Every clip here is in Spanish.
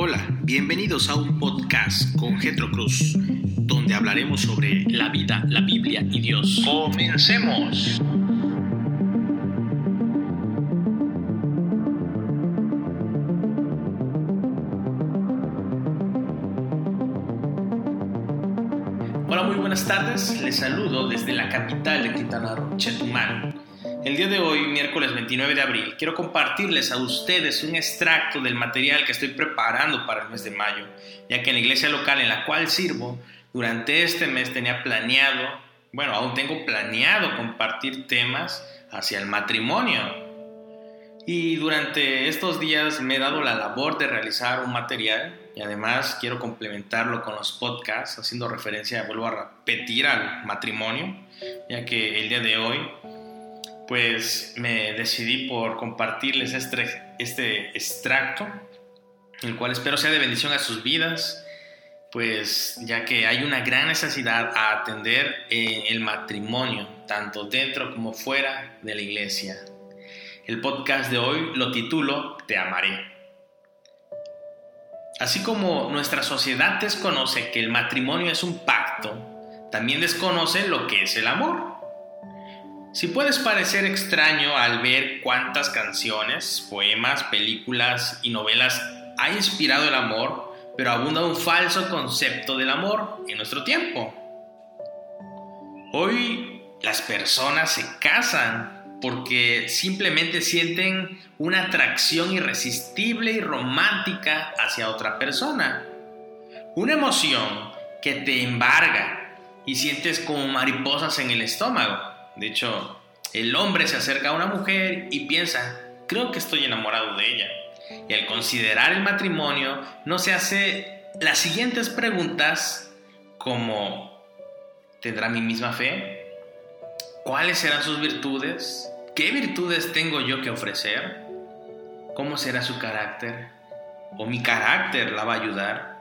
Hola, bienvenidos a un podcast con Getro Cruz, donde hablaremos sobre la vida, la Biblia y Dios. ¡Comencemos! Hola, muy buenas tardes. Les saludo desde la capital de Quintana Roo, Chetumal. El día de hoy, miércoles 29 de abril, quiero compartirles a ustedes un extracto del material que estoy preparando para el mes de mayo, ya que en la iglesia local en la cual sirvo, durante este mes tenía planeado, bueno, aún tengo planeado compartir temas hacia el matrimonio. Y durante estos días me he dado la labor de realizar un material y además quiero complementarlo con los podcasts, haciendo referencia, vuelvo a repetir, al matrimonio, ya que el día de hoy pues me decidí por compartirles este, este extracto, el cual espero sea de bendición a sus vidas, pues ya que hay una gran necesidad a atender en el matrimonio, tanto dentro como fuera de la iglesia. El podcast de hoy lo titulo Te amaré. Así como nuestra sociedad desconoce que el matrimonio es un pacto, también desconoce lo que es el amor. Si puedes parecer extraño al ver cuántas canciones, poemas, películas y novelas ha inspirado el amor, pero abunda un falso concepto del amor en nuestro tiempo. Hoy las personas se casan porque simplemente sienten una atracción irresistible y romántica hacia otra persona. Una emoción que te embarga y sientes como mariposas en el estómago. De hecho, el hombre se acerca a una mujer y piensa, creo que estoy enamorado de ella. Y al considerar el matrimonio, no se hace las siguientes preguntas como, ¿tendrá mi misma fe? ¿Cuáles serán sus virtudes? ¿Qué virtudes tengo yo que ofrecer? ¿Cómo será su carácter? ¿O mi carácter la va a ayudar?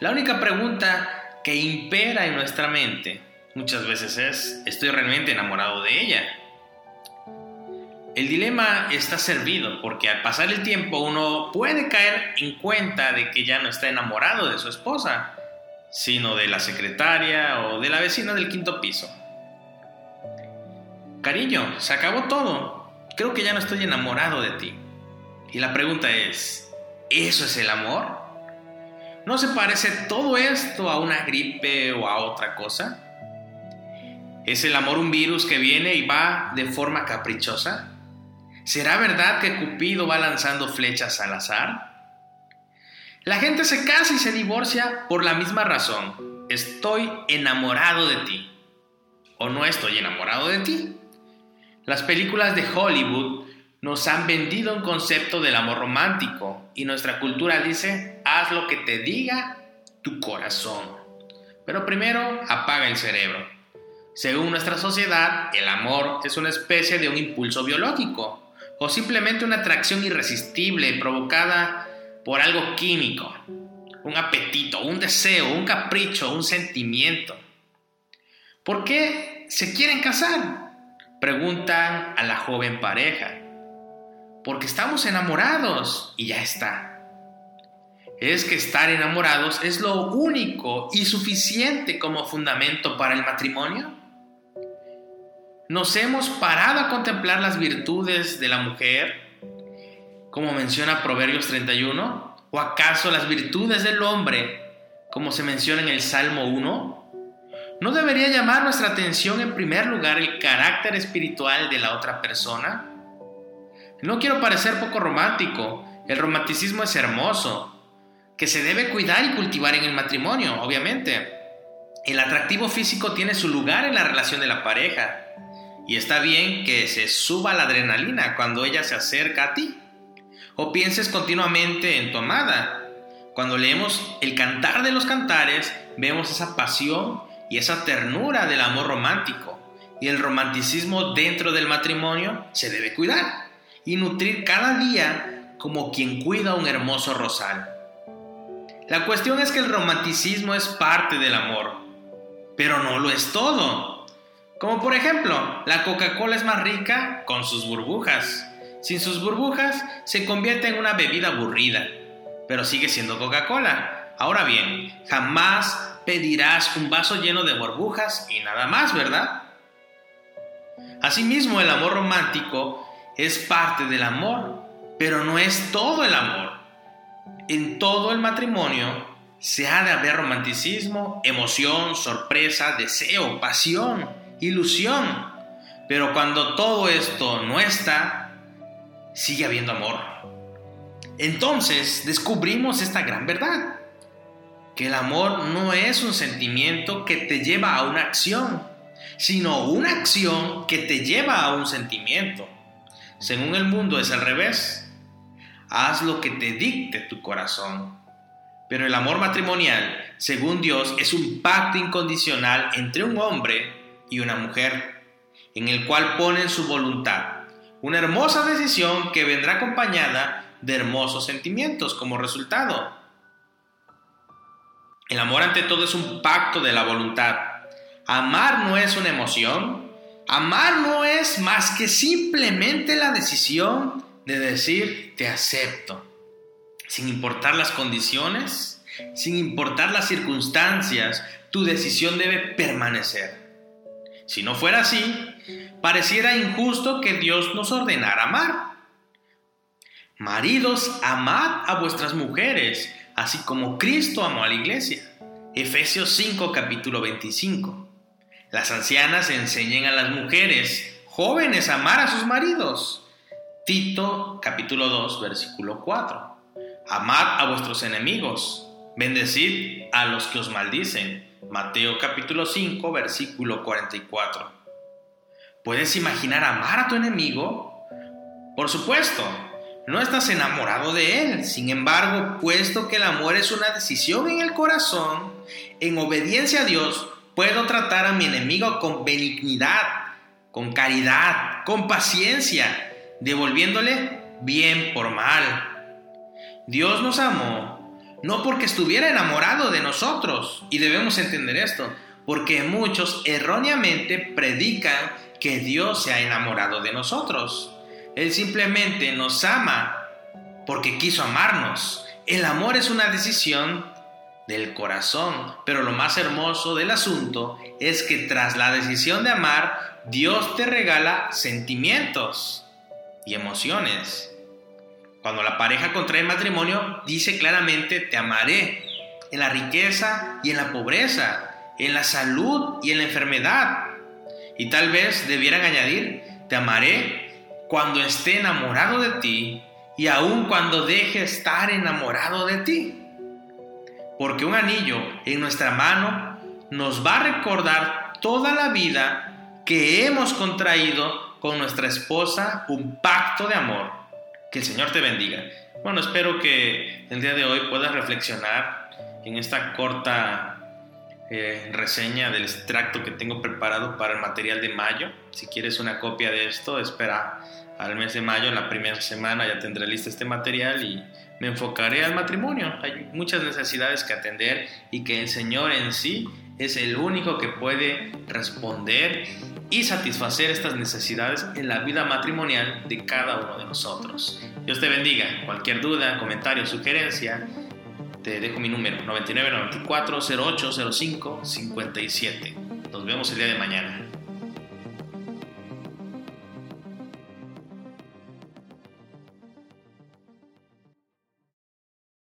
La única pregunta que impera en nuestra mente muchas veces es, ¿estoy realmente enamorado de ella? El dilema está servido porque al pasar el tiempo uno puede caer en cuenta de que ya no está enamorado de su esposa, sino de la secretaria o de la vecina del quinto piso. Cariño, se acabó todo. Creo que ya no estoy enamorado de ti. Y la pregunta es, ¿eso es el amor? ¿No se parece todo esto a una gripe o a otra cosa? ¿Es el amor un virus que viene y va de forma caprichosa? ¿Será verdad que Cupido va lanzando flechas al azar? La gente se casa y se divorcia por la misma razón. Estoy enamorado de ti. O no estoy enamorado de ti. Las películas de Hollywood nos han vendido un concepto del amor romántico y nuestra cultura dice, haz lo que te diga tu corazón. Pero primero apaga el cerebro. Según nuestra sociedad, el amor es una especie de un impulso biológico o simplemente una atracción irresistible provocada por algo químico, un apetito, un deseo, un capricho, un sentimiento. ¿Por qué se quieren casar? Preguntan a la joven pareja. Porque estamos enamorados y ya está. Es que estar enamorados es lo único y suficiente como fundamento para el matrimonio. ¿Nos hemos parado a contemplar las virtudes de la mujer, como menciona Proverbios 31? ¿O acaso las virtudes del hombre, como se menciona en el Salmo 1? ¿No debería llamar nuestra atención en primer lugar el carácter espiritual de la otra persona? No quiero parecer poco romántico, el romanticismo es hermoso, que se debe cuidar y cultivar en el matrimonio, obviamente. El atractivo físico tiene su lugar en la relación de la pareja, y está bien que se suba la adrenalina cuando ella se acerca a ti. O pienses continuamente en tu amada. Cuando leemos el cantar de los cantares, vemos esa pasión y esa ternura del amor romántico. Y el romanticismo dentro del matrimonio se debe cuidar y nutrir cada día como quien cuida un hermoso rosal. La cuestión es que el romanticismo es parte del amor, pero no lo es todo. Como por ejemplo, la Coca-Cola es más rica con sus burbujas. Sin sus burbujas se convierte en una bebida aburrida. pero sigue siendo Coca-Cola. Ahora bien, jamás pedirás un vaso lleno de burbujas y nada más, ¿verdad? Asimismo, el amor romántico es parte del amor, pero no es todo el amor. En todo el matrimonio se ha de haber romanticismo, emoción, sorpresa, deseo, pasión, ilusión. Pero cuando todo esto no está, sigue habiendo amor. Entonces descubrimos esta gran verdad, que el amor no es un sentimiento que te lleva a una acción, sino una acción que te lleva a un sentimiento. Según el mundo es al revés. Haz lo que te dicte tu corazón. Pero el amor matrimonial, según Dios, es un pacto incondicional entre un hombre y una mujer, en el cual ponen su voluntad. Una hermosa decisión que vendrá acompañada de hermosos sentimientos como resultado. El amor ante todo es un pacto de la voluntad. Amar no es una emoción. Amar no es más que simplemente la decisión de decir te acepto sin importar las condiciones, sin importar las circunstancias, tu decisión debe permanecer. Si no fuera así, pareciera injusto que Dios nos ordenara amar. Maridos, amad a vuestras mujeres, así como Cristo amó a la iglesia. Efesios 5, capítulo 25. Las ancianas enseñan a las mujeres jóvenes a amar a sus maridos. Tito, capítulo 2, versículo 4. Amad a vuestros enemigos, bendecid a los que os maldicen. Mateo capítulo 5, versículo 44. ¿Puedes imaginar amar a tu enemigo? Por supuesto, no estás enamorado de él. Sin embargo, puesto que el amor es una decisión en el corazón, en obediencia a Dios, puedo tratar a mi enemigo con benignidad, con caridad, con paciencia, devolviéndole bien por mal. Dios nos amó no porque estuviera enamorado de nosotros, y debemos entender esto, porque muchos erróneamente predican que Dios se ha enamorado de nosotros. Él simplemente nos ama porque quiso amarnos. El amor es una decisión del corazón, pero lo más hermoso del asunto es que tras la decisión de amar, Dios te regala sentimientos y emociones. Cuando la pareja contrae matrimonio, dice claramente, te amaré en la riqueza y en la pobreza, en la salud y en la enfermedad. Y tal vez debieran añadir, te amaré cuando esté enamorado de ti y aun cuando deje estar enamorado de ti. Porque un anillo en nuestra mano nos va a recordar toda la vida que hemos contraído con nuestra esposa un pacto de amor que el Señor te bendiga. Bueno, espero que el día de hoy puedas reflexionar en esta corta eh, reseña del extracto que tengo preparado para el material de mayo. Si quieres una copia de esto, espera al mes de mayo, en la primera semana ya tendré listo este material y me enfocaré al matrimonio. Hay muchas necesidades que atender y que el Señor en sí es el único que puede responder y satisfacer estas necesidades en la vida matrimonial de cada uno de nosotros. Dios te bendiga. Cualquier duda, comentario, sugerencia, te dejo mi número 9994 0805 57. Nos vemos el día de mañana.